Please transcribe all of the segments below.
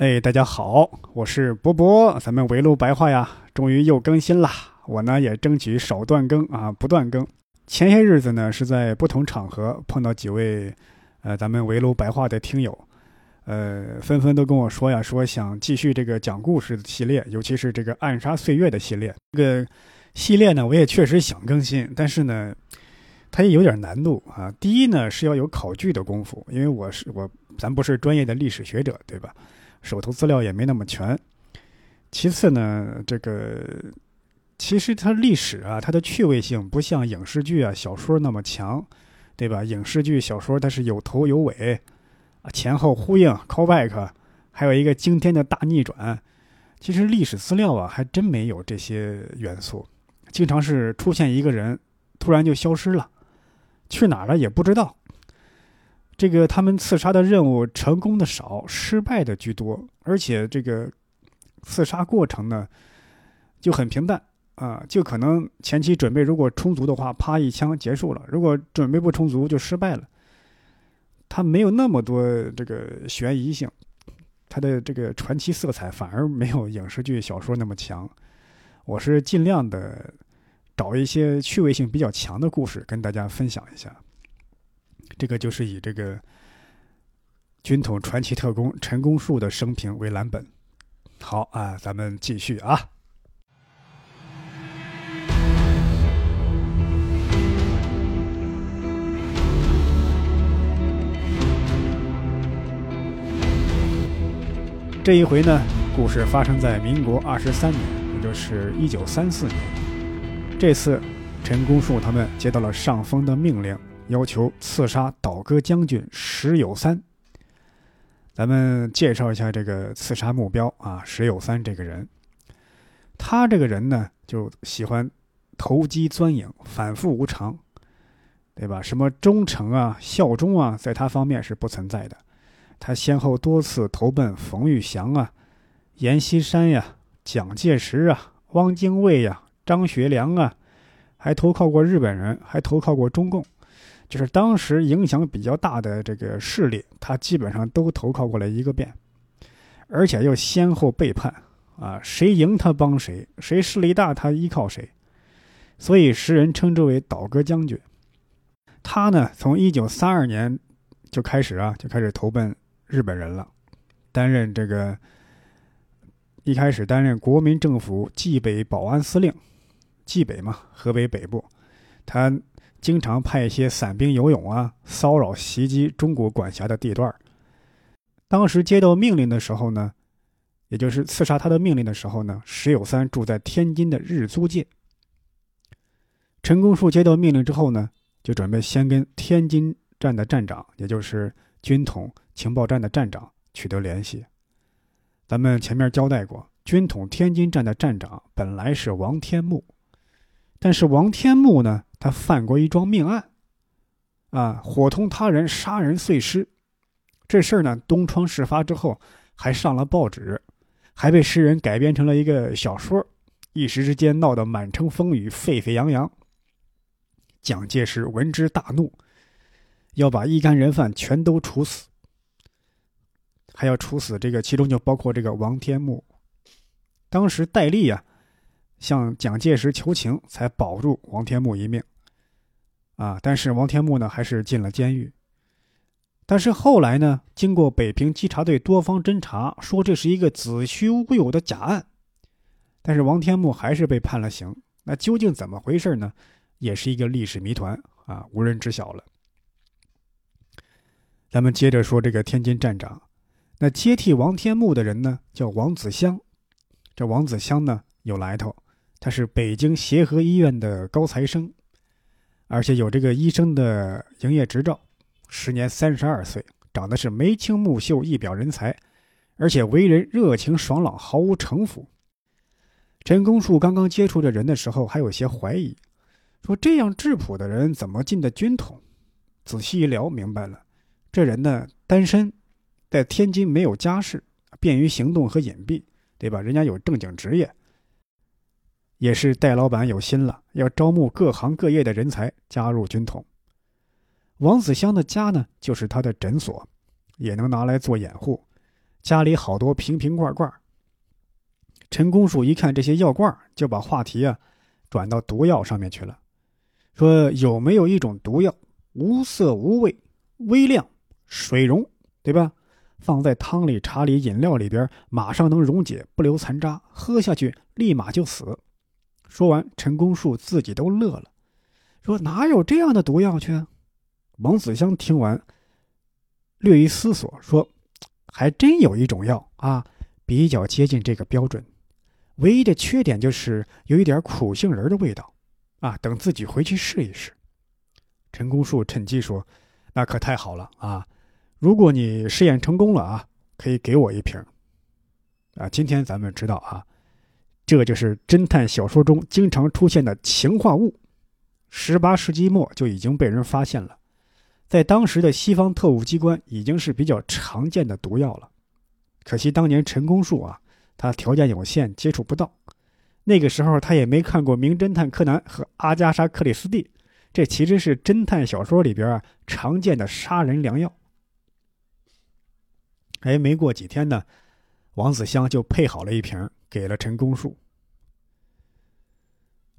哎，大家好，我是波波，咱们围炉白话呀，终于又更新了。我呢也争取少断更啊，不断更。前些日子呢是在不同场合碰到几位，呃，咱们围炉白话的听友，呃，纷纷都跟我说呀，说想继续这个讲故事的系列，尤其是这个暗杀岁月的系列。这个系列呢，我也确实想更新，但是呢。它也有点难度啊。第一呢是要有考据的功夫，因为我是我，咱不是专业的历史学者，对吧？手头资料也没那么全。其次呢，这个其实它历史啊，它的趣味性不像影视剧啊、小说那么强，对吧？影视剧、小说它是有头有尾，前后呼应，callback，还有一个惊天的大逆转。其实历史资料啊，还真没有这些元素，经常是出现一个人，突然就消失了。去哪了也不知道。这个他们刺杀的任务成功的少，失败的居多，而且这个刺杀过程呢就很平淡啊，就可能前期准备如果充足的话，啪一枪结束了；如果准备不充足，就失败了。他没有那么多这个悬疑性，他的这个传奇色彩反而没有影视剧、小说那么强。我是尽量的。找一些趣味性比较强的故事跟大家分享一下。这个就是以这个军统传奇特工陈公树的生平为蓝本。好啊，咱们继续啊。这一回呢，故事发生在民国二十三年，也就是一九三四年。这次，陈公树他们接到了上峰的命令，要求刺杀倒戈将军石有三。咱们介绍一下这个刺杀目标啊，石有三这个人，他这个人呢，就喜欢投机钻营，反复无常，对吧？什么忠诚啊、效忠啊，在他方面是不存在的。他先后多次投奔冯玉祥啊、阎锡山呀、蒋介石啊、汪精卫呀。张学良啊，还投靠过日本人，还投靠过中共，就是当时影响比较大的这个势力，他基本上都投靠过来一个遍，而且又先后背叛啊，谁赢他帮谁，谁势力大他依靠谁，所以时人称之为倒戈将军。他呢，从一九三二年就开始啊，就开始投奔日本人了，担任这个一开始担任国民政府冀北保安司令。冀北嘛，河北北部，他经常派一些散兵游勇啊，骚扰袭击中国管辖的地段。当时接到命令的时候呢，也就是刺杀他的命令的时候呢，石友三住在天津的日租界。陈公树接到命令之后呢，就准备先跟天津站的站长，也就是军统情报站的站长取得联系。咱们前面交代过，军统天津站的站长本来是王天木。但是王天木呢，他犯过一桩命案，啊，伙同他人杀人碎尸，这事儿呢，东窗事发之后还上了报纸，还被诗人改编成了一个小说，一时之间闹得满城风雨，沸沸扬扬。蒋介石闻之大怒，要把一干人犯全都处死，还要处死这个，其中就包括这个王天木。当时戴笠呀。向蒋介石求情，才保住王天木一命，啊！但是王天木呢，还是进了监狱。但是后来呢，经过北平稽查队多方侦查，说这是一个子虚乌有的假案，但是王天木还是被判了刑。那究竟怎么回事呢？也是一个历史谜团啊，无人知晓了。咱们接着说这个天津站长，那接替王天木的人呢，叫王子香。这王子香呢，有来头。他是北京协和医院的高材生，而且有这个医生的营业执照，时年三十二岁，长得是眉清目秀，一表人才，而且为人热情爽朗，毫无城府。陈公树刚刚接触这人的时候，还有些怀疑，说这样质朴的人怎么进的军统？仔细一聊，明白了，这人呢单身，在天津没有家室，便于行动和隐蔽，对吧？人家有正经职业。也是戴老板有心了，要招募各行各业的人才加入军统。王子香的家呢，就是他的诊所，也能拿来做掩护。家里好多瓶瓶罐罐。陈公树一看这些药罐，就把话题啊转到毒药上面去了，说有没有一种毒药，无色无味，微量，水溶，对吧？放在汤里、茶里、饮料里边，马上能溶解，不留残渣，喝下去立马就死。说完，陈公树自己都乐了，说哪有这样的毒药去？王子香听完，略一思索，说：“还真有一种药啊，比较接近这个标准，唯一的缺点就是有一点苦杏仁的味道，啊，等自己回去试一试。”陈公树趁机说：“那可太好了啊！如果你试验成功了啊，可以给我一瓶。啊，今天咱们知道啊，这就是侦探小说中经常出现的氰化物，十八世纪末就已经被人发现了。”在当时的西方特务机关已经是比较常见的毒药了，可惜当年陈公树啊，他条件有限，接触不到。那个时候他也没看过《名侦探柯南》和《阿加莎·克里斯蒂》，这其实是侦探小说里边啊常见的杀人良药。哎，没过几天呢，王子香就配好了一瓶，给了陈公树。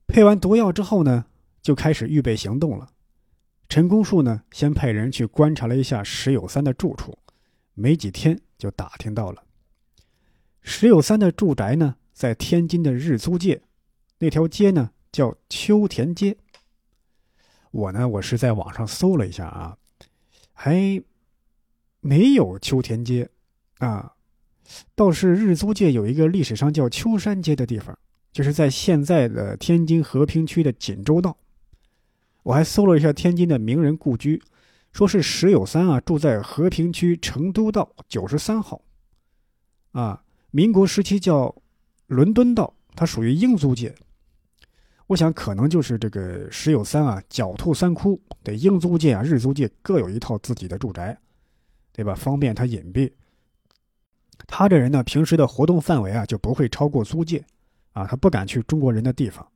配完毒药之后呢，就开始预备行动了。陈公树呢，先派人去观察了一下石有三的住处，没几天就打听到了。石有三的住宅呢，在天津的日租界，那条街呢叫秋田街。我呢，我是在网上搜了一下啊，还没有秋田街啊，倒是日租界有一个历史上叫秋山街的地方，就是在现在的天津和平区的锦州道。我还搜了一下天津的名人故居，说是石友三啊，住在和平区成都道九十三号。啊，民国时期叫伦敦道，它属于英租界。我想可能就是这个石友三啊，狡兔三窟，对英租界啊、日租界各有一套自己的住宅，对吧？方便他隐蔽。他这人呢，平时的活动范围啊，就不会超过租界，啊，他不敢去中国人的地方。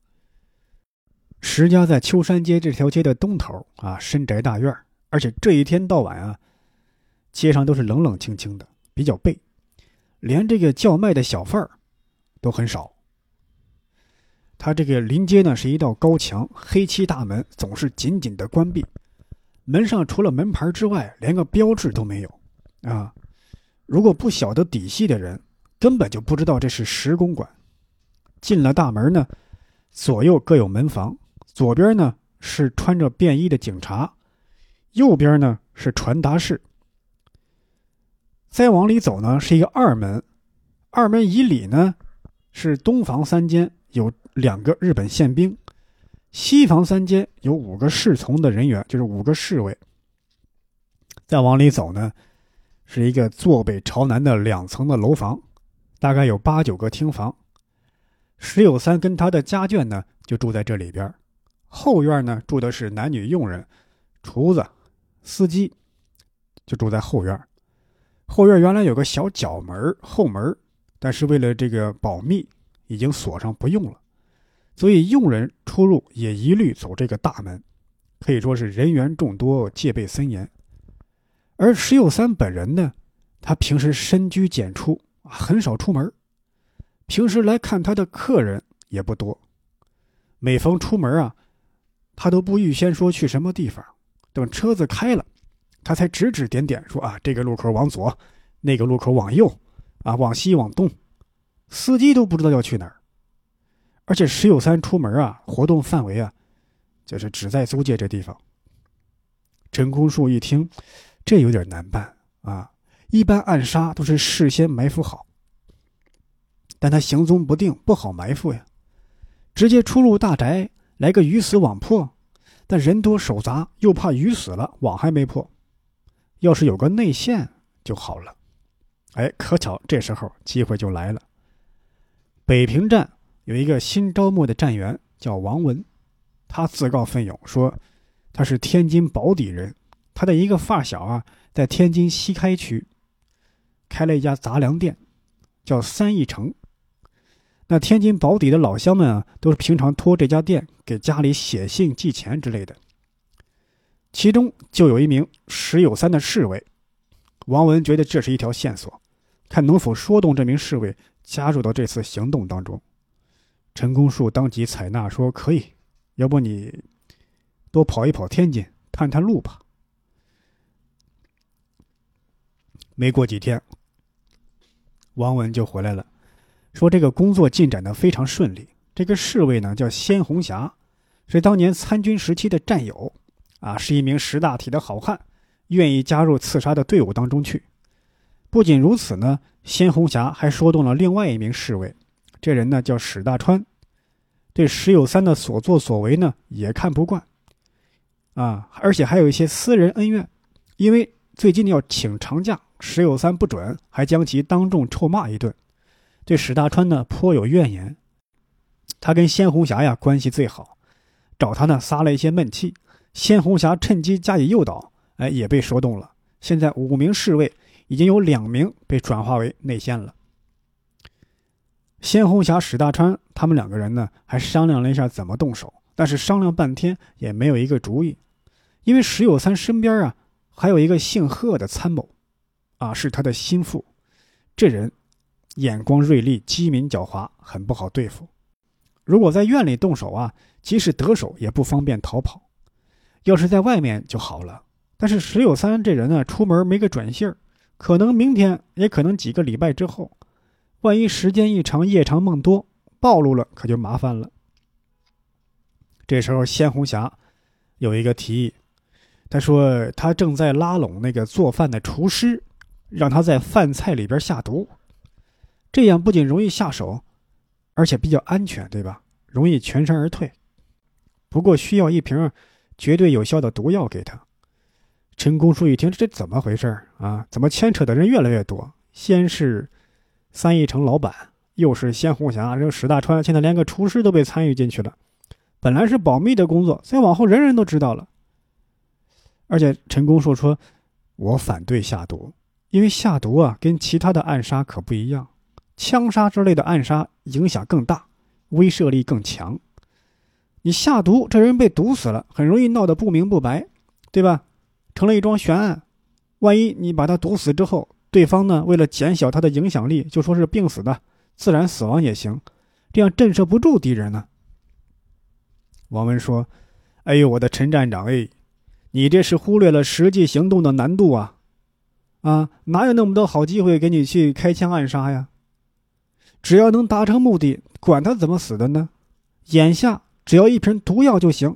石家在秋山街这条街的东头啊，深宅大院，而且这一天到晚啊，街上都是冷冷清清的，比较背，连这个叫卖的小贩儿都很少。他这个临街呢是一道高墙，黑漆大门总是紧紧的关闭，门上除了门牌之外，连个标志都没有啊。如果不晓得底细的人，根本就不知道这是石公馆。进了大门呢，左右各有门房。左边呢是穿着便衣的警察，右边呢是传达室。再往里走呢是一个二门，二门以里呢是东房三间，有两个日本宪兵；西房三间有五个侍从的人员，就是五个侍卫。再往里走呢是一个坐北朝南的两层的楼房，大概有八九个厅房。石有三跟他的家眷呢就住在这里边。后院呢住的是男女佣人、厨子、司机，就住在后院。后院原来有个小角门后门，但是为了这个保密，已经锁上不用了，所以佣人出入也一律走这个大门，可以说是人员众多，戒备森严。而石有三本人呢，他平时深居简出啊，很少出门，平时来看他的客人也不多，每逢出门啊。他都不预先说去什么地方，等车子开了，他才指指点点说啊，这个路口往左，那个路口往右，啊，往西往东，司机都不知道要去哪儿。而且石有三出门啊，活动范围啊，就是只在租界这地方。陈公树一听，这有点难办啊，一般暗杀都是事先埋伏好，但他行踪不定，不好埋伏呀，直接出入大宅。来个鱼死网破，但人多手杂，又怕鱼死了网还没破。要是有个内线就好了。哎，可巧这时候机会就来了。北平站有一个新招募的站员叫王文，他自告奋勇说他是天津宝坻人，他的一个发小啊在天津西开区开了一家杂粮店，叫三义城。那天津宝坻的老乡们啊，都是平常托这家店给家里写信、寄钱之类的。其中就有一名石有三的侍卫，王文觉得这是一条线索，看能否说动这名侍卫加入到这次行动当中。陈公树当即采纳说：“可以，要不你多跑一跑天津，探探路吧。”没过几天，王文就回来了，说这个工作进展的非常顺利。这个侍卫呢叫鲜红霞，是当年参军时期的战友，啊，是一名识大体的好汉，愿意加入刺杀的队伍当中去。不仅如此呢，鲜红霞还说动了另外一名侍卫，这人呢叫史大川，对石有三的所作所为呢也看不惯，啊，而且还有一些私人恩怨，因为最近要请长假。石有三不准，还将其当众臭骂一顿，对史大川呢颇有怨言。他跟鲜红霞呀关系最好，找他呢撒了一些闷气。鲜红霞趁机加以诱导，哎，也被说动了。现在五名侍卫已经有两名被转化为内线了。鲜红霞、史大川他们两个人呢还商量了一下怎么动手，但是商量半天也没有一个主意，因为石有三身边啊还有一个姓贺的参谋。啊，是他的心腹，这人眼光锐利，机敏狡猾，很不好对付。如果在院里动手啊，即使得手也不方便逃跑；要是在外面就好了。但是石有三这人呢，出门没个准信儿，可能明天，也可能几个礼拜之后。万一时间一长，夜长梦多，暴露了，可就麻烦了。这时候，鲜红霞有一个提议，他说他正在拉拢那个做饭的厨师。让他在饭菜里边下毒，这样不仅容易下手，而且比较安全，对吧？容易全身而退。不过需要一瓶绝对有效的毒药给他。陈公树一听，这怎么回事啊？怎么牵扯的人越来越多？先是三义城老板，又是鲜红霞，这史大川，现在连个厨师都被参与进去了。本来是保密的工作，再往后人人都知道了。而且陈公树说：“我反对下毒。”因为下毒啊，跟其他的暗杀可不一样，枪杀之类的暗杀影响更大，威慑力更强。你下毒，这人被毒死了，很容易闹得不明不白，对吧？成了一桩悬案。万一你把他毒死之后，对方呢，为了减小他的影响力，就说是病死的，自然死亡也行，这样震慑不住敌人呢。王文说：“哎呦，我的陈站长，哎，你这是忽略了实际行动的难度啊。”啊，哪有那么多好机会给你去开枪暗杀呀？只要能达成目的，管他怎么死的呢？眼下只要一瓶毒药就行。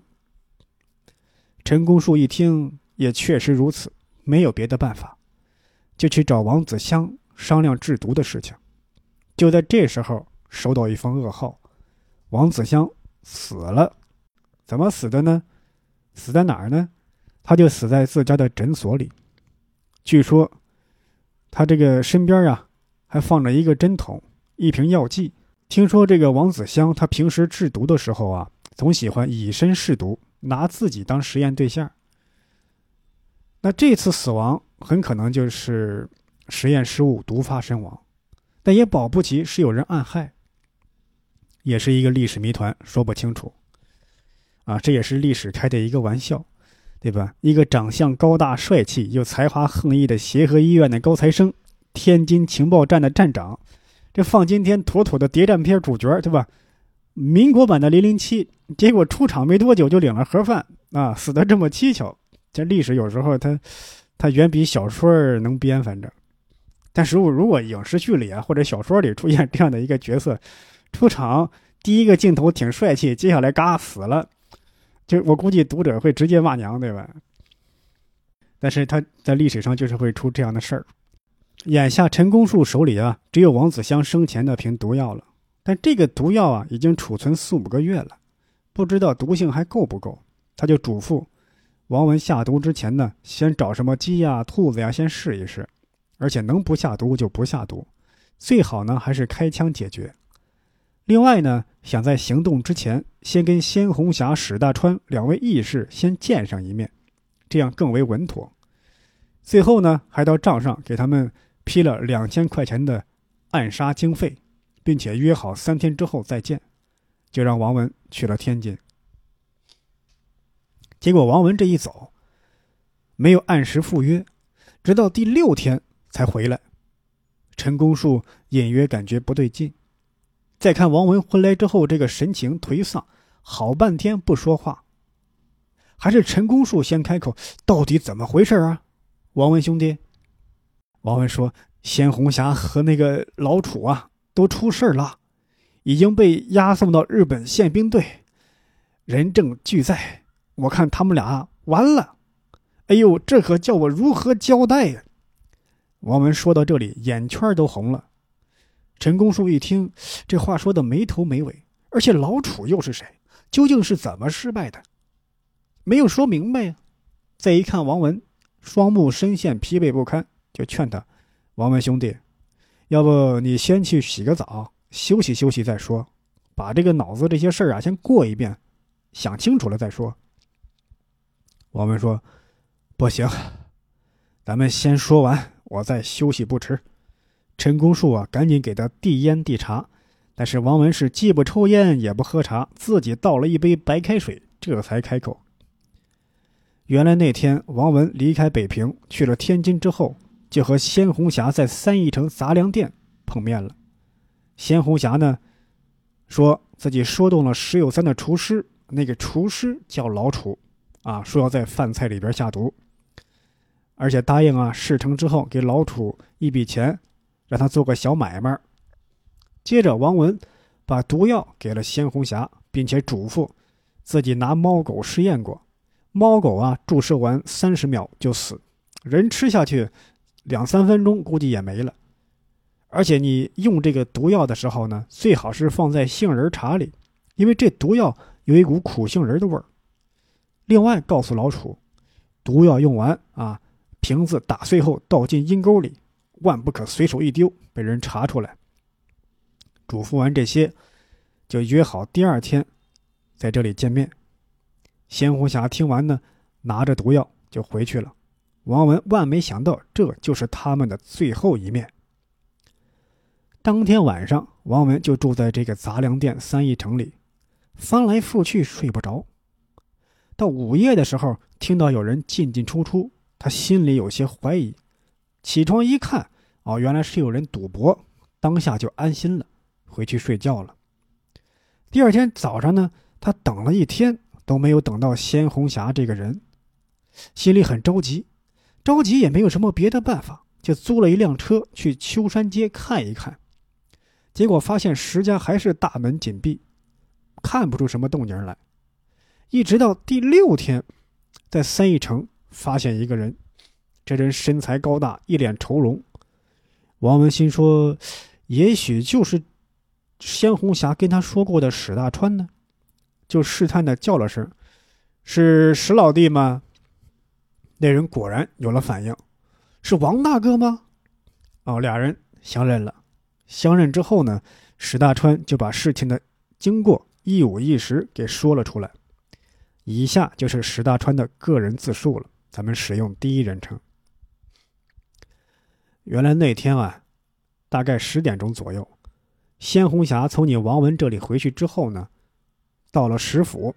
陈公树一听，也确实如此，没有别的办法，就去找王子香商量制毒的事情。就在这时候，收到一封噩耗：王子香死了。怎么死的呢？死在哪儿呢？他就死在自家的诊所里。据说。他这个身边啊，还放着一个针筒、一瓶药剂。听说这个王子香，他平时制毒的时候啊，总喜欢以身试毒，拿自己当实验对象。那这次死亡很可能就是实验失误、毒发身亡，但也保不齐是有人暗害，也是一个历史谜团，说不清楚。啊，这也是历史开的一个玩笑。对吧？一个长相高大帅气又才华横溢的协和医院的高材生，天津情报站的站长，这放今天妥妥的谍战片主角，对吧？民国版的零零七，结果出场没多久就领了盒饭啊，死的这么蹊跷。这历史有时候它，它远比小说能编，反正。但是如果影视剧里啊或者小说里出现这样的一个角色，出场第一个镜头挺帅气，接下来嘎死了。就我估计读者会直接骂娘，对吧？但是他在历史上就是会出这样的事儿。眼下陈公树手里啊，只有王子香生前那瓶毒药了，但这个毒药啊，已经储存四五个月了，不知道毒性还够不够。他就嘱咐王文下毒之前呢，先找什么鸡呀、兔子呀，先试一试，而且能不下毒就不下毒，最好呢还是开枪解决。另外呢，想在行动之前先跟鲜红霞、史大川两位义士先见上一面，这样更为稳妥。最后呢，还到账上给他们批了两千块钱的暗杀经费，并且约好三天之后再见，就让王文去了天津。结果王文这一走，没有按时赴约，直到第六天才回来。陈公树隐约感觉不对劲。再看王文回来之后，这个神情颓丧，好半天不说话。还是陈公树先开口：“到底怎么回事啊？”王文兄弟，王文说：“鲜红霞和那个老楚啊，都出事了，已经被押送到日本宪兵队，人证俱在。我看他们俩完了。哎呦，这可叫我如何交代呀？”王文说到这里，眼圈都红了。陈公树一听，这话说的没头没尾，而且老楚又是谁？究竟是怎么失败的？没有说明白呀。再一看王文，双目深陷，疲惫不堪，就劝他：“王文兄弟，要不你先去洗个澡，休息休息再说，把这个脑子这些事儿啊先过一遍，想清楚了再说。”王文说：“不行，咱们先说完，我再休息不迟。”陈公树啊，赶紧给他递烟递茶，但是王文是既不抽烟也不喝茶，自己倒了一杯白开水，这才开口。原来那天王文离开北平去了天津之后，就和鲜红霞在三义城杂粮店碰面了。鲜红霞呢，说自己说动了石有三的厨师，那个厨师叫老楚，啊，说要在饭菜里边下毒，而且答应啊事成之后给老楚一笔钱。让他做个小买卖。接着，王文把毒药给了鲜红霞，并且嘱咐自己拿猫狗试验过，猫狗啊注射完三十秒就死，人吃下去两三分钟估计也没了。而且你用这个毒药的时候呢，最好是放在杏仁茶里，因为这毒药有一股苦杏仁的味儿。另外，告诉老楚，毒药用完啊，瓶子打碎后倒进阴沟里。万不可随手一丢，被人查出来。嘱咐完这些，就约好第二天在这里见面。仙红霞听完呢，拿着毒药就回去了。王文万没想到，这就是他们的最后一面。当天晚上，王文就住在这个杂粮店三义城里，翻来覆去睡不着。到午夜的时候，听到有人进进出出，他心里有些怀疑。起床一看，哦，原来是有人赌博，当下就安心了，回去睡觉了。第二天早上呢，他等了一天都没有等到鲜红霞这个人，心里很着急，着急也没有什么别的办法，就租了一辆车去秋山街看一看。结果发现石家还是大门紧闭，看不出什么动静来。一直到第六天，在三义城发现一个人。这人身材高大，一脸愁容。王文新说：“也许就是鲜红霞跟他说过的史大川呢。”就试探的叫了声：“是史老弟吗？”那人果然有了反应：“是王大哥吗？”哦，俩人相认了。相认之后呢，史大川就把事情的经过一五一十给说了出来。以下就是史大川的个人自述了，咱们使用第一人称。原来那天啊，大概十点钟左右，鲜红霞从你王文这里回去之后呢，到了石府，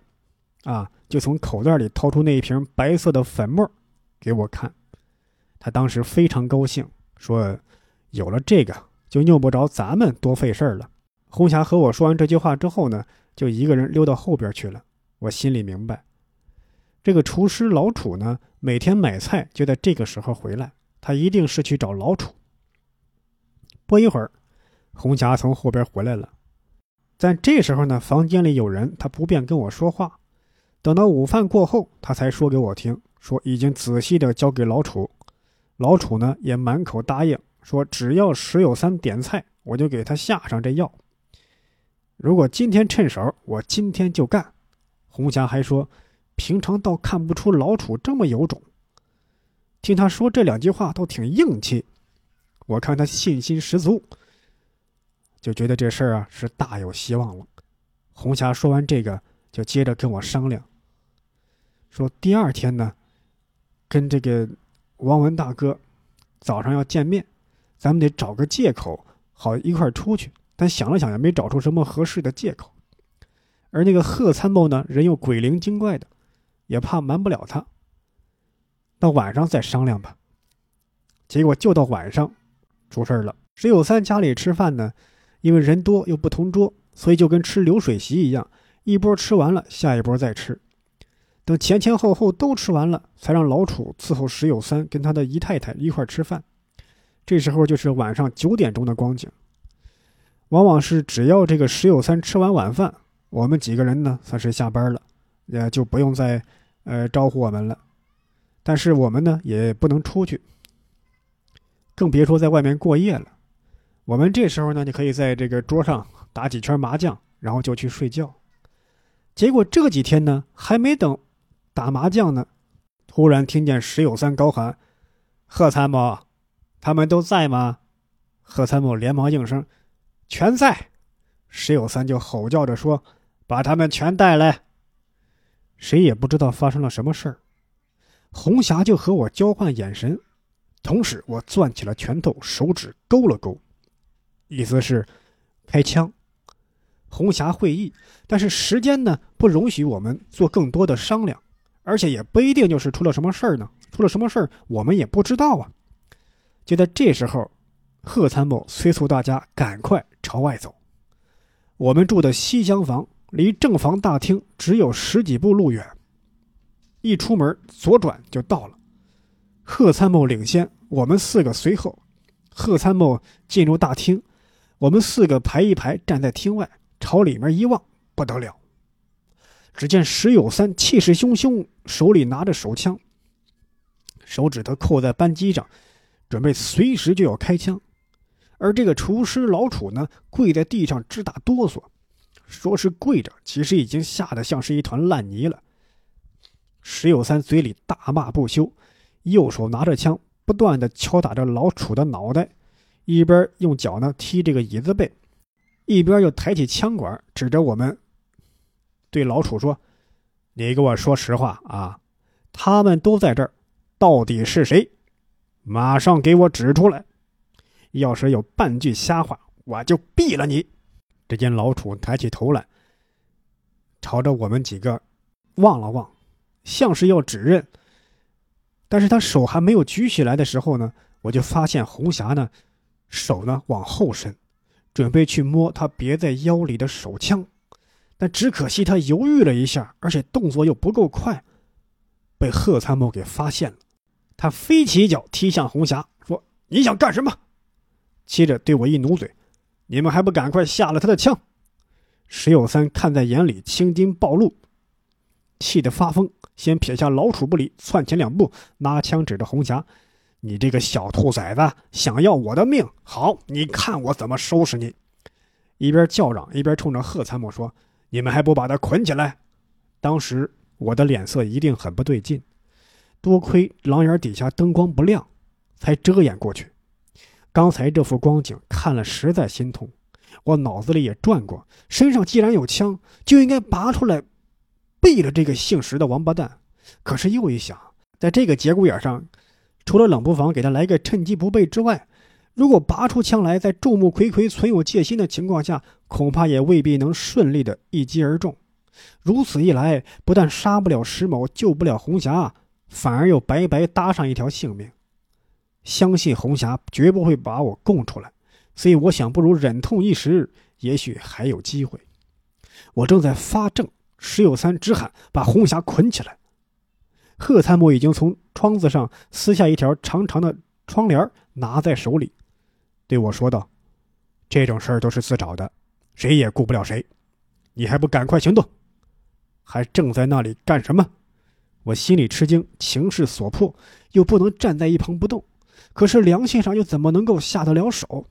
啊，就从口袋里掏出那一瓶白色的粉末，给我看。他当时非常高兴，说：“有了这个，就用不着咱们多费事儿了。”红霞和我说完这句话之后呢，就一个人溜到后边去了。我心里明白，这个厨师老楚呢，每天买菜就在这个时候回来。他一定是去找老楚。不一会儿，红霞从后边回来了。在这时候呢，房间里有人，他不便跟我说话。等到午饭过后，他才说给我听，说已经仔细的交给老楚。老楚呢，也满口答应，说只要石有三点菜，我就给他下上这药。如果今天趁手，我今天就干。红霞还说，平常倒看不出老楚这么有种。听他说这两句话，倒挺硬气。我看他信心十足，就觉得这事儿啊是大有希望了。红霞说完这个，就接着跟我商量，说第二天呢，跟这个王文大哥早上要见面，咱们得找个借口好一块出去。但想了想，也没找出什么合适的借口。而那个贺参谋呢，人又鬼灵精怪的，也怕瞒不了他。到晚上再商量吧。结果就到晚上，出事儿了。石有三家里吃饭呢，因为人多又不同桌，所以就跟吃流水席一样，一波吃完了，下一波再吃。等前前后后都吃完了，才让老楚伺候石有三跟他的姨太太一块吃饭。这时候就是晚上九点钟的光景。往往是只要这个石有三吃完晚饭，我们几个人呢算是下班了，也就不用再呃招呼我们了。但是我们呢也不能出去，更别说在外面过夜了。我们这时候呢就可以在这个桌上打几圈麻将，然后就去睡觉。结果这几天呢还没等。打麻将呢，突然听见石有三高喊：“贺参谋，他们都在吗？”贺参谋连忙应声：“全在。”石有三就吼叫着说：“把他们全带来。”谁也不知道发生了什么事儿。红霞就和我交换眼神，同时我攥起了拳头，手指勾了勾，意思是开枪。红霞会意，但是时间呢不容许我们做更多的商量。而且也不一定就是出了什么事儿呢，出了什么事儿我们也不知道啊。就在这时候，贺参谋催促大家赶快朝外走。我们住的西厢房离正房大厅只有十几步路远，一出门左转就到了。贺参谋领先，我们四个随后。贺参谋进入大厅，我们四个排一排站在厅外，朝里面一望，不得了。只见石有三气势汹汹，手里拿着手枪，手指头扣在扳机上，准备随时就要开枪。而这个厨师老楚呢，跪在地上直打哆嗦，说是跪着，其实已经吓得像是一团烂泥了。石有三嘴里大骂不休，右手拿着枪，不断的敲打着老楚的脑袋，一边用脚呢踢这个椅子背，一边又抬起枪管指着我们。对老楚说：“你给我说实话啊！他们都在这儿，到底是谁？马上给我指出来！要是有半句瞎话，我就毙了你！”只见老楚抬起头来，朝着我们几个望了望，像是要指认。但是他手还没有举起来的时候呢，我就发现红霞呢，手呢往后伸，准备去摸他别在腰里的手枪。但只可惜他犹豫了一下，而且动作又不够快，被贺参谋给发现了。他飞起一脚踢向红霞，说：“你想干什么？”接着对我一努嘴：“你们还不赶快下了他的枪！”石有三看在眼里，青筋暴露，气得发疯，先撇下老楚不理，窜前两步，拿枪指着红霞：“你这个小兔崽子，想要我的命？好，你看我怎么收拾你！”一边叫嚷，一边冲着贺参谋说。你们还不把他捆起来？当时我的脸色一定很不对劲，多亏廊檐底下灯光不亮，才遮掩过去。刚才这幅光景看了实在心痛，我脑子里也转过，身上既然有枪，就应该拔出来，毙了这个姓石的王八蛋。可是又一想，在这个节骨眼上，除了冷不防给他来个趁机不备之外，如果拔出枪来，在众目睽睽、存有戒心的情况下，恐怕也未必能顺利的一击而中。如此一来，不但杀不了石某，救不了红霞，反而又白白搭上一条性命。相信红霞绝不会把我供出来，所以我想，不如忍痛一时，也许还有机会。我正在发怔，石有三直喊：“把红霞捆起来！”贺参谋已经从窗子上撕下一条长长的窗帘，拿在手里。对我说道：“这种事儿都是自找的，谁也顾不了谁，你还不赶快行动？还正在那里干什么？”我心里吃惊，情势所迫，又不能站在一旁不动，可是良心上又怎么能够下得了手？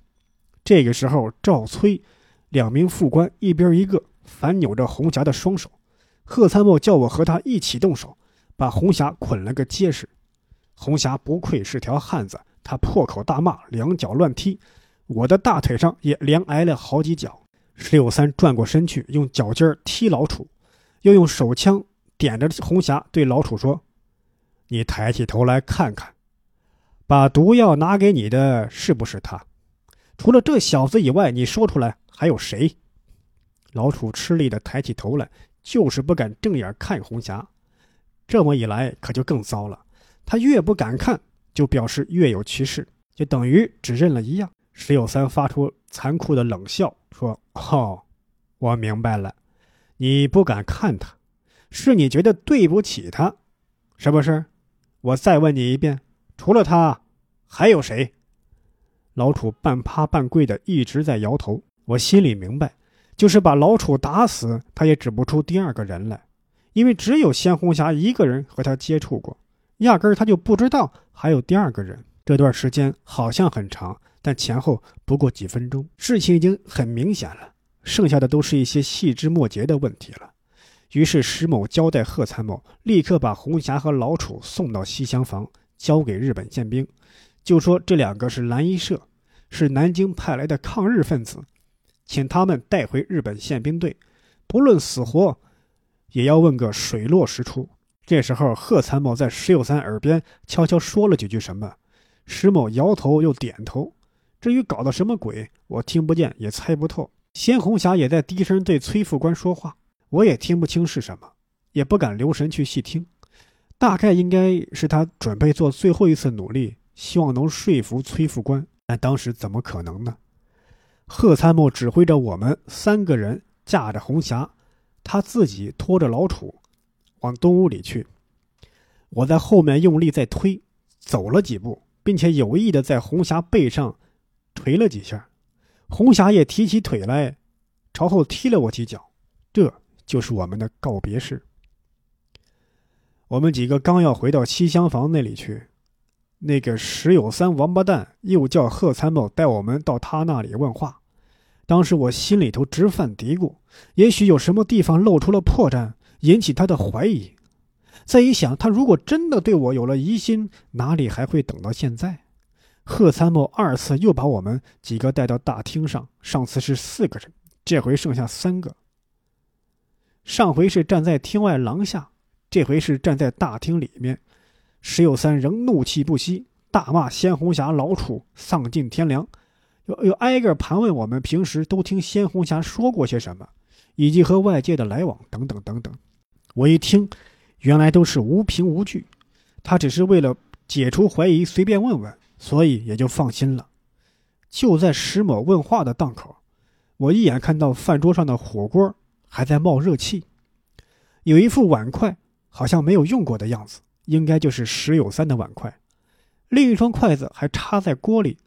这个时候，赵崔两名副官一边一个反扭着红霞的双手，贺参谋叫我和他一起动手，把红霞捆了个结实。红霞不愧是条汉子。他破口大骂，两脚乱踢，我的大腿上也连挨了好几脚。石有三转过身去，用脚尖踢老楚，又用手枪点着红霞，对老楚说：“你抬起头来看看，把毒药拿给你的是不是他？除了这小子以外，你说出来还有谁？”老楚吃力的抬起头来，就是不敢正眼看红霞。这么一来，可就更糟了。他越不敢看。就表示越有趋势，就等于只认了一样。石有三发出残酷的冷笑，说：“哦，我明白了，你不敢看他，是你觉得对不起他，是不是？我再问你一遍，除了他，还有谁？”老楚半趴半跪的一直在摇头。我心里明白，就是把老楚打死，他也指不出第二个人来，因为只有鲜红霞一个人和他接触过，压根儿他就不知道还有第二个人。这段时间好像很长，但前后不过几分钟，事情已经很明显了，剩下的都是一些细枝末节的问题了。于是石某交代贺参谋，立刻把红霞和老楚送到西厢房，交给日本宪兵，就说这两个是蓝衣社，是南京派来的抗日分子。请他们带回日本宪兵队，不论死活，也要问个水落石出。这时候，贺参谋在石有三耳边悄悄说了几句什么，石某摇头又点头。至于搞的什么鬼，我听不见也猜不透。鲜红霞也在低声对崔副官说话，我也听不清是什么，也不敢留神去细听。大概应该是他准备做最后一次努力，希望能说服崔副官。但当时怎么可能呢？贺参谋指挥着我们三个人驾着红霞，他自己拖着老楚往东屋里去。我在后面用力在推，走了几步，并且有意的在红霞背上捶了几下。红霞也提起腿来，朝后踢了我几脚。这就是我们的告别式。我们几个刚要回到西厢房那里去。那个石有三王八蛋又叫贺参谋带我们到他那里问话，当时我心里头直犯嘀咕，也许有什么地方露出了破绽，引起他的怀疑。再一想，他如果真的对我有了疑心，哪里还会等到现在？贺参谋二次又把我们几个带到大厅上，上次是四个人，这回剩下三个。上回是站在厅外廊下，这回是站在大厅里面。石有三仍怒气不息，大骂鲜红霞老楚丧尽天良，又又挨个盘问我们平时都听鲜红霞说过些什么，以及和外界的来往等等等等。我一听，原来都是无凭无据，他只是为了解除怀疑，随便问问，所以也就放心了。就在石某问话的档口，我一眼看到饭桌上的火锅还在冒热气，有一副碗筷好像没有用过的样子。应该就是石有三的碗筷，另一双筷子还插在锅里，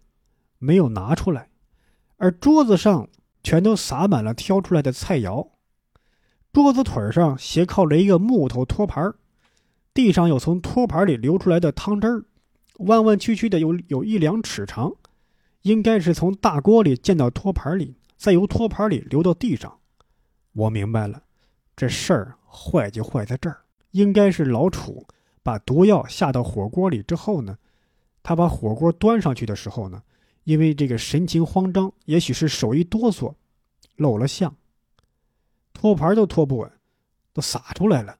没有拿出来，而桌子上全都撒满了挑出来的菜肴。桌子腿上斜靠着一个木头托盘，地上有从托盘里流出来的汤汁儿，弯弯曲曲的有有一两尺长，应该是从大锅里溅到托盘里，再由托盘里流到地上。我明白了，这事儿坏就坏在这儿，应该是老楚。把毒药下到火锅里之后呢，他把火锅端上去的时候呢，因为这个神情慌张，也许是手一哆嗦，露了相，托盘都托不稳，都洒出来了。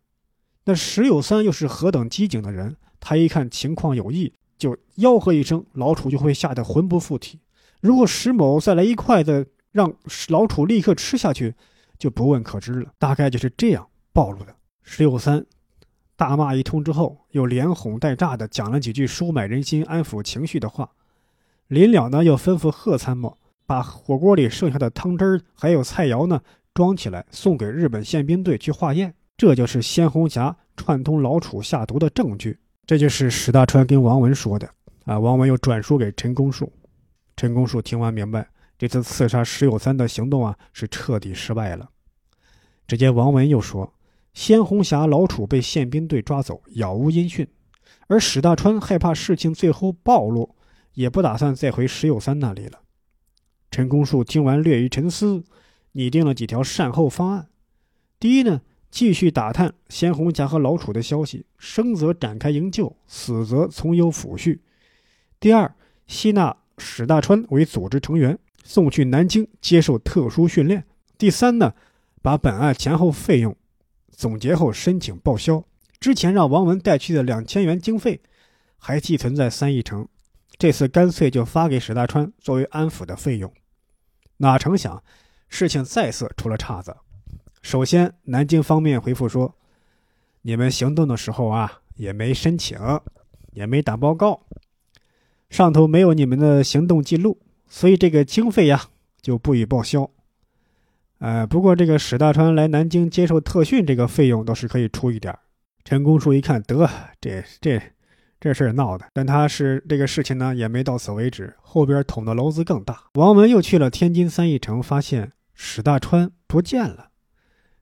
那石有三又是何等机警的人，他一看情况有异，就吆喝一声，老楚就会吓得魂不附体。如果石某再来一筷子，让老楚立刻吃下去，就不问可知了。大概就是这样暴露的。石有三。大骂一通之后，又连哄带诈的讲了几句收买人心、安抚情绪的话。临了呢，又吩咐贺参谋把火锅里剩下的汤汁儿还有菜肴呢装起来，送给日本宪兵队去化验。这就是鲜红霞串通老楚下毒的证据。这就是史大川跟王文说的啊。王文又转述给陈公树，陈公树听完明白，这次刺杀石有三的行动啊是彻底失败了。只见王文又说。鲜红霞老楚被宪兵队抓走，杳无音讯。而史大川害怕事情最后暴露，也不打算再回石有三那里了。陈公树听完略一沉思，拟定了几条善后方案：第一呢，继续打探鲜红霞和老楚的消息，生则展开营救，死则从优抚恤；第二，吸纳史大川为组织成员，送去南京接受特殊训练；第三呢，把本案前后费用。总结后申请报销，之前让王文带去的两千元经费还寄存在三义城，这次干脆就发给史大川作为安抚的费用。哪成想，事情再次出了岔子。首先，南京方面回复说，你们行动的时候啊，也没申请，也没打报告，上头没有你们的行动记录，所以这个经费呀就不予报销。呃，不过这个史大川来南京接受特训，这个费用倒是可以出一点。陈公树一看，得这这这事儿闹的，但他是这个事情呢也没到此为止，后边捅的娄子更大。王文又去了天津三义城，发现史大川不见了，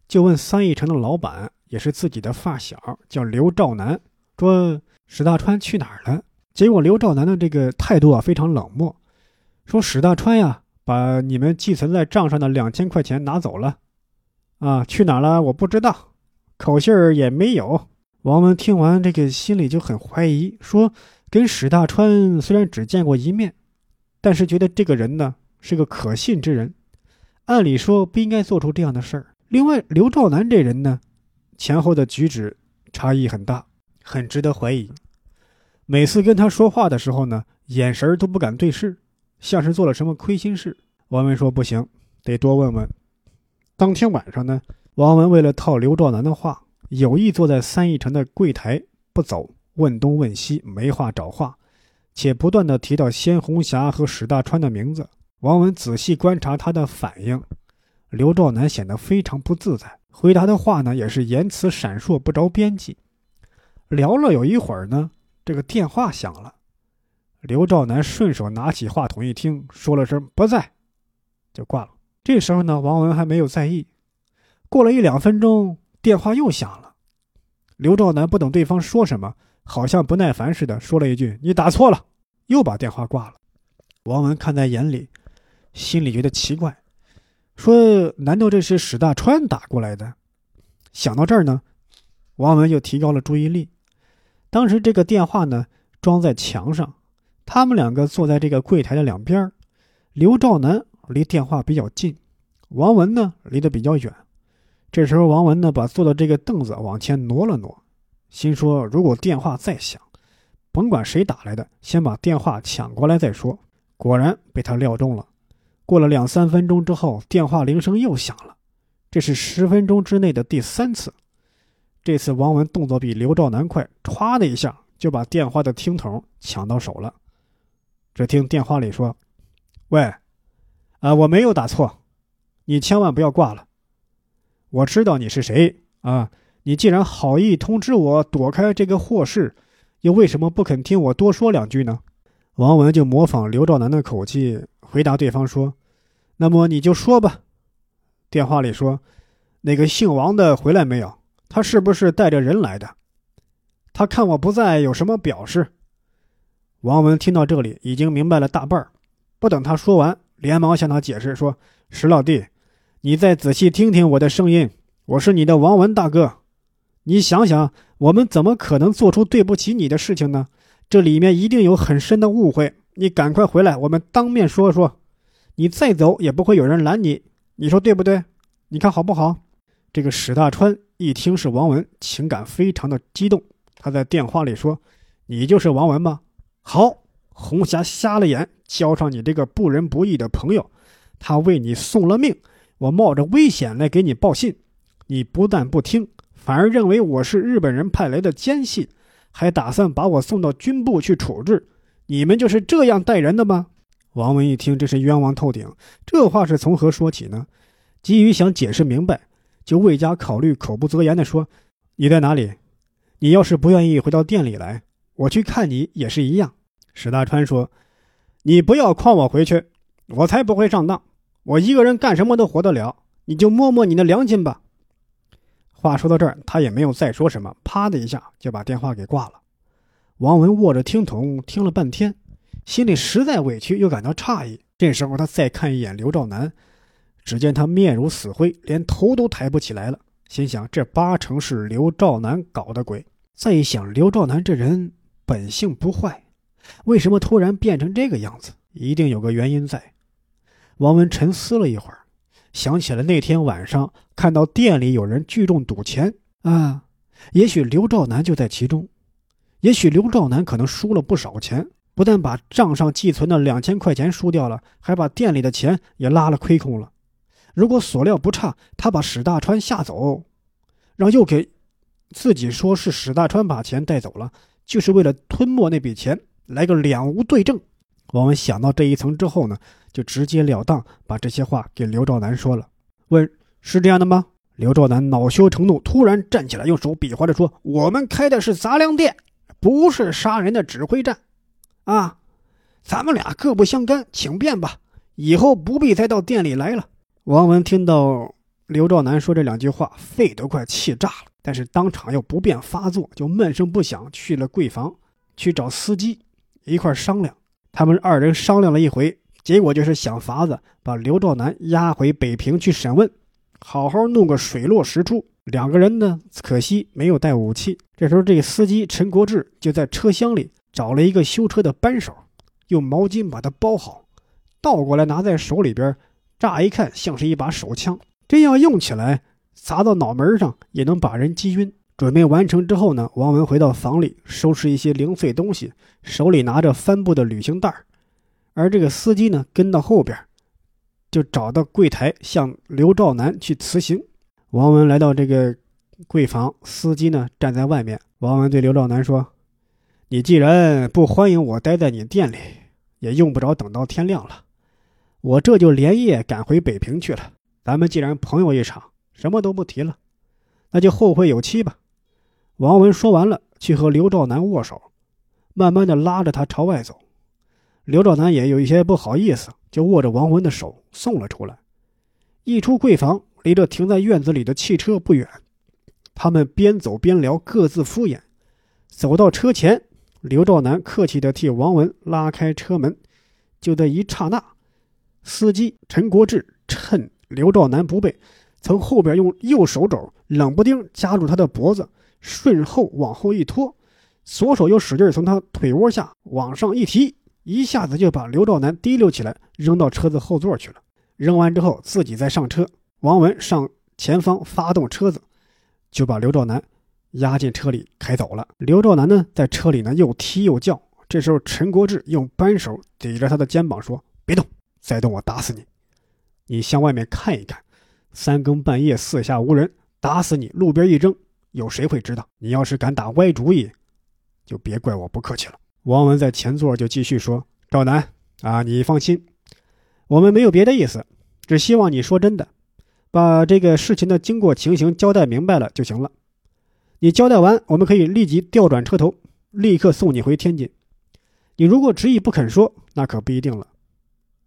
就问三义城的老板，也是自己的发小，叫刘兆南，说史大川去哪儿了？结果刘兆南的这个态度啊非常冷漠，说史大川呀。把你们寄存在账上的两千块钱拿走了，啊，去哪了？我不知道，口信儿也没有。王文听完这个，心里就很怀疑，说跟史大川虽然只见过一面，但是觉得这个人呢是个可信之人，按理说不应该做出这样的事儿。另外，刘兆南这人呢，前后的举止差异很大，很值得怀疑。每次跟他说话的时候呢，眼神都不敢对视。像是做了什么亏心事，王文说不行，得多问问。当天晚上呢，王文为了套刘兆南的话，有意坐在三义城的柜台不走，问东问西，没话找话，且不断的提到鲜红霞和史大川的名字。王文仔细观察他的反应，刘兆南显得非常不自在，回答的话呢也是言辞闪烁不着边际。聊了有一会儿呢，这个电话响了。刘兆南顺手拿起话筒，一听，说了声“不在”，就挂了。这时候呢，王文还没有在意。过了一两分钟，电话又响了。刘兆南不等对方说什么，好像不耐烦似的，说了一句：“你打错了。”又把电话挂了。王文看在眼里，心里觉得奇怪，说：“难道这是史大川打过来的？”想到这儿呢，王文又提高了注意力。当时这个电话呢，装在墙上。他们两个坐在这个柜台的两边刘兆南离电话比较近，王文呢离得比较远。这时候，王文呢把坐的这个凳子往前挪了挪，心说：如果电话再响，甭管谁打来的，先把电话抢过来再说。果然被他料中了。过了两三分钟之后，电话铃声又响了，这是十分钟之内的第三次。这次王文动作比刘兆南快，歘的一下就把电话的听筒抢到手了。只听电话里说：“喂，啊，我没有打错，你千万不要挂了。我知道你是谁啊！你既然好意通知我躲开这个祸事，又为什么不肯听我多说两句呢？”王文就模仿刘兆南的口气回答对方说：“那么你就说吧。”电话里说：“那个姓王的回来没有？他是不是带着人来的？他看我不在，有什么表示？”王文听到这里，已经明白了大半儿不等他说完，连忙向他解释说：“石老弟，你再仔细听听我的声音，我是你的王文大哥。你想想，我们怎么可能做出对不起你的事情呢？这里面一定有很深的误会。你赶快回来，我们当面说说。你再走也不会有人拦你，你说对不对？你看好不好？”这个史大川一听是王文，情感非常的激动。他在电话里说：“你就是王文吗？”好，红霞瞎了眼，交上你这个不仁不义的朋友，他为你送了命，我冒着危险来给你报信，你不但不听，反而认为我是日本人派来的奸细，还打算把我送到军部去处置。你们就是这样待人的吗？王文一听，真是冤枉透顶。这话是从何说起呢？急于想解释明白，就未加考虑，口不择言地说：“你在哪里？你要是不愿意回到店里来。”我去看你也是一样，史大川说：“你不要诓我回去，我才不会上当。我一个人干什么都活得了，你就摸摸你的良心吧。”话说到这儿，他也没有再说什么，啪的一下就把电话给挂了。王文握着听筒听了半天，心里实在委屈又感到诧异。这时候他再看一眼刘兆南，只见他面如死灰，连头都抬不起来了，心想：这八成是刘兆南搞的鬼。再一想，刘兆南这人。本性不坏，为什么突然变成这个样子？一定有个原因在。王文沉思了一会儿，想起了那天晚上看到店里有人聚众赌钱啊，也许刘兆南就在其中。也许刘兆南可能输了不少钱，不但把账上寄存的两千块钱输掉了，还把店里的钱也拉了亏空了。如果所料不差，他把史大川吓走，让又给自己说是史大川把钱带走了。就是为了吞没那笔钱，来个两无对证。王文想到这一层之后呢，就直截了当把这些话给刘兆南说了，问是这样的吗？刘兆南恼羞成怒，突然站起来，用手比划着说：“我们开的是杂粮店，不是杀人的指挥站，啊，咱们俩各不相干，请便吧，以后不必再到店里来了。”王文听到刘兆南说这两句话，肺都快气炸了，但是当场又不便发作，就闷声不响去了柜房，去找司机一块商量。他们二人商量了一回，结果就是想法子把刘兆南押回北平去审问。好好弄个水落石出。两个人呢，可惜没有带武器。这时候，这个司机陈国志就在车厢里找了一个修车的扳手，用毛巾把它包好，倒过来拿在手里边。乍一看像是一把手枪，真要用起来，砸到脑门上也能把人击晕。准备完成之后呢，王文回到房里收拾一些零碎东西，手里拿着帆布的旅行袋而这个司机呢，跟到后边。就找到柜台，向刘兆南去辞行。王文来到这个柜房，司机呢站在外面。王文对刘兆南说：“你既然不欢迎我待在你店里，也用不着等到天亮了。我这就连夜赶回北平去了。咱们既然朋友一场，什么都不提了，那就后会有期吧。”王文说完了，去和刘兆南握手，慢慢的拉着他朝外走。刘兆南也有一些不好意思。就握着王文的手送了出来。一出柜房，离这停在院子里的汽车不远。他们边走边聊，各自敷衍。走到车前，刘兆南客气地替王文拉开车门。就在一刹那，司机陈国志趁刘兆南不备，从后边用右手肘冷不丁夹住他的脖子，顺后往后一拖，左手又使劲从他腿窝下往上一提。一下子就把刘兆南提溜起来，扔到车子后座去了。扔完之后，自己再上车。王文上前方发动车子，就把刘兆南押进车里开走了。刘兆南呢，在车里呢又踢又叫。这时候，陈国志用扳手抵着他的肩膀说：“别动，再动我打死你！你向外面看一看，三更半夜四下无人，打死你！路边一扔，有谁会知道？你要是敢打歪主意，就别怪我不客气了。”王文在前座就继续说：“赵楠啊，你放心，我们没有别的意思，只希望你说真的，把这个事情的经过情形交代明白了就行了。你交代完，我们可以立即调转车头，立刻送你回天津。你如果执意不肯说，那可不一定了。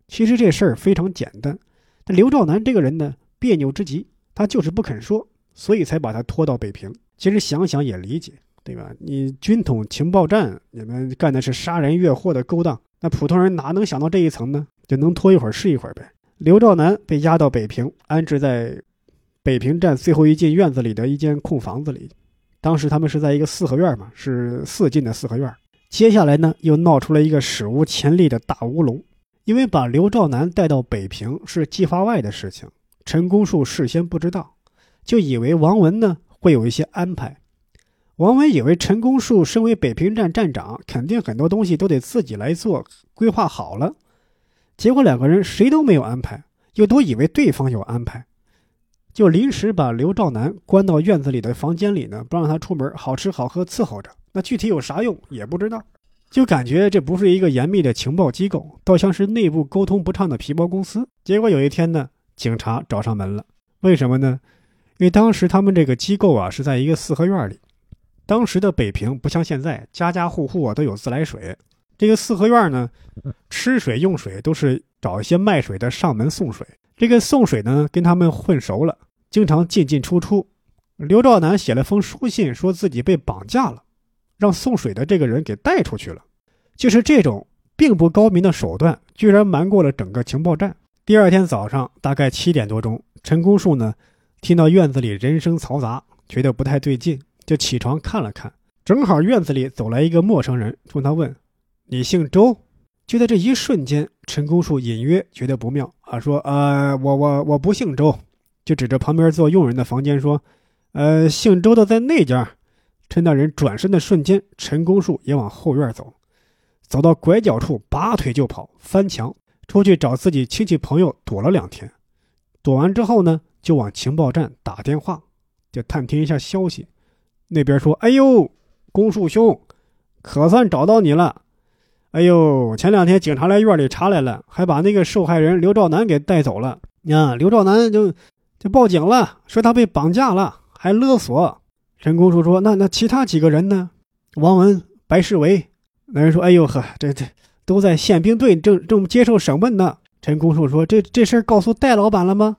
其实这事儿非常简单，但刘兆南这个人呢，别扭之极，他就是不肯说，所以才把他拖到北平。其实想想也理解。”对吧？你军统情报站，你们干的是杀人越货的勾当，那普通人哪能想到这一层呢？就能拖一会儿是一会儿呗。刘兆南被押到北平，安置在北平站最后一进院子里的一间空房子里。当时他们是在一个四合院嘛，是四进的四合院。接下来呢，又闹出了一个史无前例的大乌龙，因为把刘兆南带到北平是计划外的事情，陈公树事先不知道，就以为王文呢会有一些安排。王文以为陈公树身为北平站站长，肯定很多东西都得自己来做，规划好了。结果两个人谁都没有安排，又都以为对方有安排，就临时把刘兆南关到院子里的房间里呢，不让他出门，好吃好喝伺候着。那具体有啥用也不知道，就感觉这不是一个严密的情报机构，倒像是内部沟通不畅的皮包公司。结果有一天呢，警察找上门了。为什么呢？因为当时他们这个机构啊是在一个四合院里。当时的北平不像现在，家家户户啊都有自来水。这个四合院呢，吃水用水都是找一些卖水的上门送水。这个送水呢，跟他们混熟了，经常进进出出。刘兆南写了封书信，说自己被绑架了，让送水的这个人给带出去了。就是这种并不高明的手段，居然瞒过了整个情报站。第二天早上大概七点多钟，陈公树呢，听到院子里人声嘈杂，觉得不太对劲。就起床看了看，正好院子里走来一个陌生人，冲他问：“你姓周？”就在这一瞬间，陈公树隐约觉得不妙啊，说：“呃，我我我不姓周。”就指着旁边做佣人的房间说：“呃，姓周的在那家。”趁那人转身的瞬间，陈公树也往后院走，走到拐角处，拔腿就跑，翻墙出去找自己亲戚朋友躲了两天。躲完之后呢，就往情报站打电话，就探听一下消息。那边说：“哎呦，公树兄，可算找到你了！哎呦，前两天警察来院里查来了，还把那个受害人刘兆南给带走了。啊，刘兆南就就报警了，说他被绑架了，还勒索。陈公树说：“那那其他几个人呢？王文、白世维。”那人说：“哎呦呵，这这都在宪兵队正正接受审问呢。”陈公树说：“这这事儿告诉戴老板了吗？”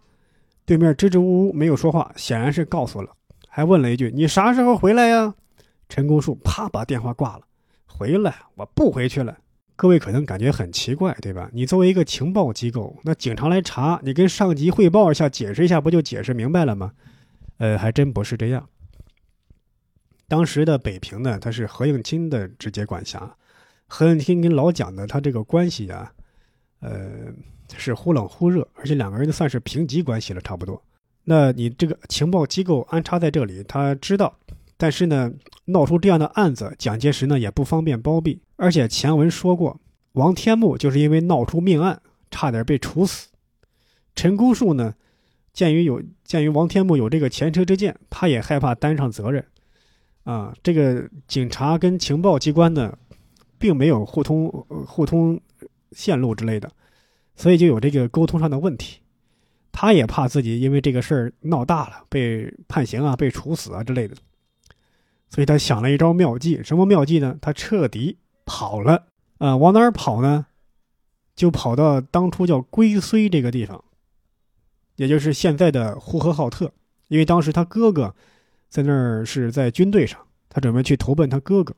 对面支支吾吾没有说话，显然是告诉了，还问了一句：“你啥时候回来呀？”陈公树啪把电话挂了。回来？我不回去了。各位可能感觉很奇怪，对吧？你作为一个情报机构，那警察来查，你跟上级汇报一下，解释一下，不就解释明白了吗？呃，还真不是这样。当时的北平呢，他是何应钦的直接管辖。何应钦跟老蒋的他这个关系啊，呃，是忽冷忽热，而且两个人算是平级关系了，差不多。那你这个情报机构安插在这里，他知道，但是呢，闹出这样的案子，蒋介石呢也不方便包庇。而且前文说过，王天木就是因为闹出命案，差点被处死。陈公树呢，鉴于有鉴于王天木有这个前车之鉴，他也害怕担上责任。啊，这个警察跟情报机关呢，并没有互通互通线路之类的，所以就有这个沟通上的问题。他也怕自己因为这个事儿闹大了，被判刑啊，被处死啊之类的，所以他想了一招妙计。什么妙计呢？他彻底跑了。啊，往哪儿跑呢？就跑到当初叫龟虽这个地方，也就是现在的呼和浩特，因为当时他哥哥。在那儿是在军队上，他准备去投奔他哥哥。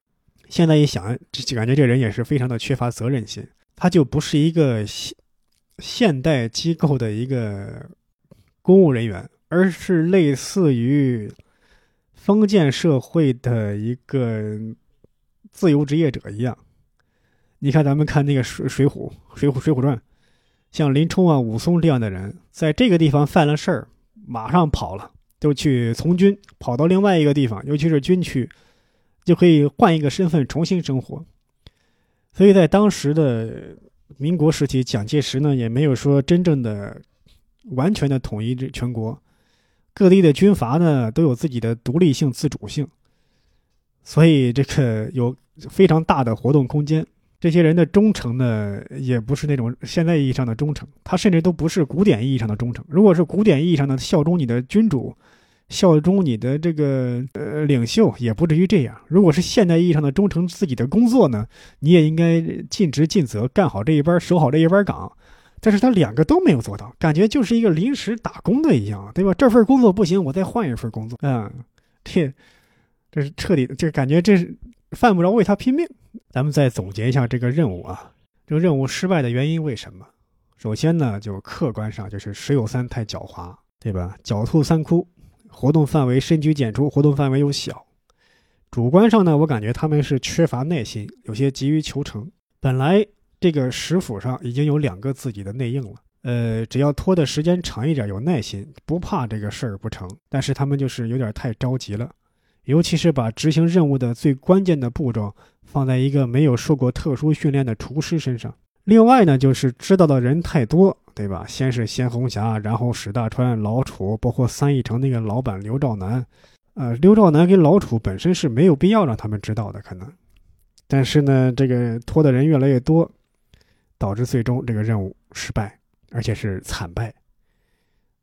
现在一想，就感觉这人也是非常的缺乏责任心。他就不是一个现现代机构的一个公务人员，而是类似于封建社会的一个自由职业者一样。你看，咱们看那个《水水浒》《水浒》《水浒传》，像林冲啊、武松这样的人，在这个地方犯了事儿，马上跑了。就去从军，跑到另外一个地方，尤其是军区，就可以换一个身份重新生活。所以在当时的民国时期，蒋介石呢也没有说真正的完全的统一这全国，各地的军阀呢都有自己的独立性、自主性，所以这个有非常大的活动空间。这些人的忠诚呢，也不是那种现在意义上的忠诚，他甚至都不是古典意义上的忠诚。如果是古典意义上的效忠你的君主，效忠你的这个呃领袖，也不至于这样。如果是现代意义上的忠诚自己的工作呢，你也应该尽职尽责，干好这一班，守好这一班岗。但是他两个都没有做到，感觉就是一个临时打工的一样，对吧？这份工作不行，我再换一份工作。嗯，这这是彻底，这感觉这是犯不着为他拼命。咱们再总结一下这个任务啊，这个任务失败的原因为什么？首先呢，就客观上就是石友三太狡猾，对吧？狡兔三窟，活动范围深居简出，活动范围又小。主观上呢，我感觉他们是缺乏耐心，有些急于求成。本来这个石府上已经有两个自己的内应了，呃，只要拖的时间长一点，有耐心，不怕这个事儿不成。但是他们就是有点太着急了，尤其是把执行任务的最关键的步骤。放在一个没有受过特殊训练的厨师身上。另外呢，就是知道的人太多，对吧？先是先红霞，然后史大川、老楚，包括三义城那个老板刘兆南。呃，刘兆南跟老楚本身是没有必要让他们知道的，可能。但是呢，这个拖的人越来越多，导致最终这个任务失败，而且是惨败。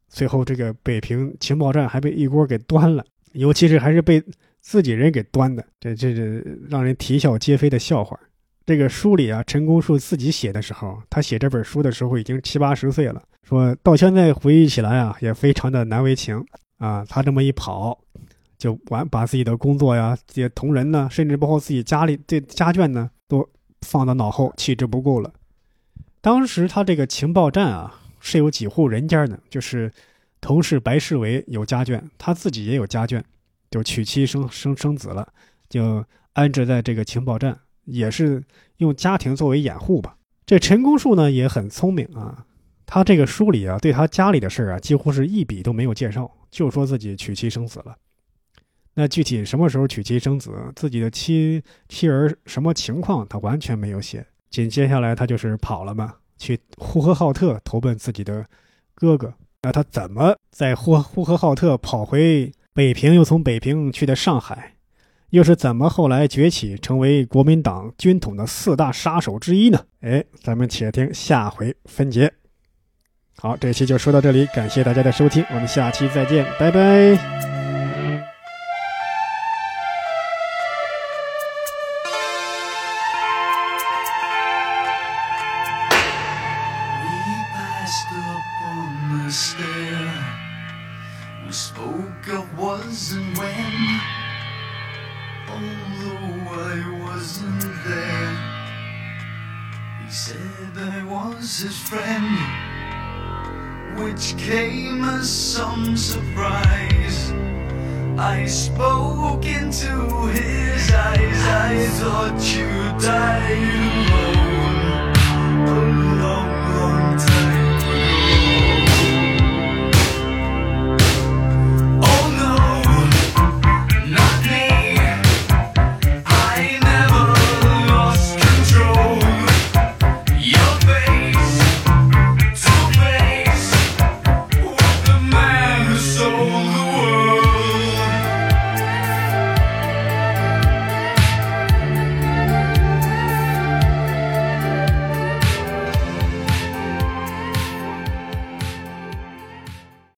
最后，这个北平情报站还被一锅给端了，尤其是还是被。自己人给端的，这这这让人啼笑皆非的笑话。这个书里啊，陈公树自己写的时候，他写这本书的时候已经七八十岁了，说到现在回忆起来啊，也非常的难为情啊。他这么一跑，就完把自己的工作呀、这些同仁呢，甚至包括自己家里这家眷呢，都放到脑后，弃之不顾了。当时他这个情报站啊，是有几户人家呢，就是同事白世维有家眷，他自己也有家眷。就娶妻生生生子了，就安置在这个情报站，也是用家庭作为掩护吧。这陈公树呢也很聪明啊，他这个书里啊对他家里的事儿啊几乎是一笔都没有介绍，就说自己娶妻生子了。那具体什么时候娶妻生子，自己的妻妻儿什么情况，他完全没有写。紧接下来他就是跑了嘛，去呼和浩特投奔自己的哥哥。那他怎么在呼呼和浩特跑回？北平又从北平去的上海，又是怎么后来崛起成为国民党军统的四大杀手之一呢？哎，咱们且听下回分解。好，这期就说到这里，感谢大家的收听，我们下期再见，拜拜。Came as some surprise. I spoke into his eyes, I thought you died alone.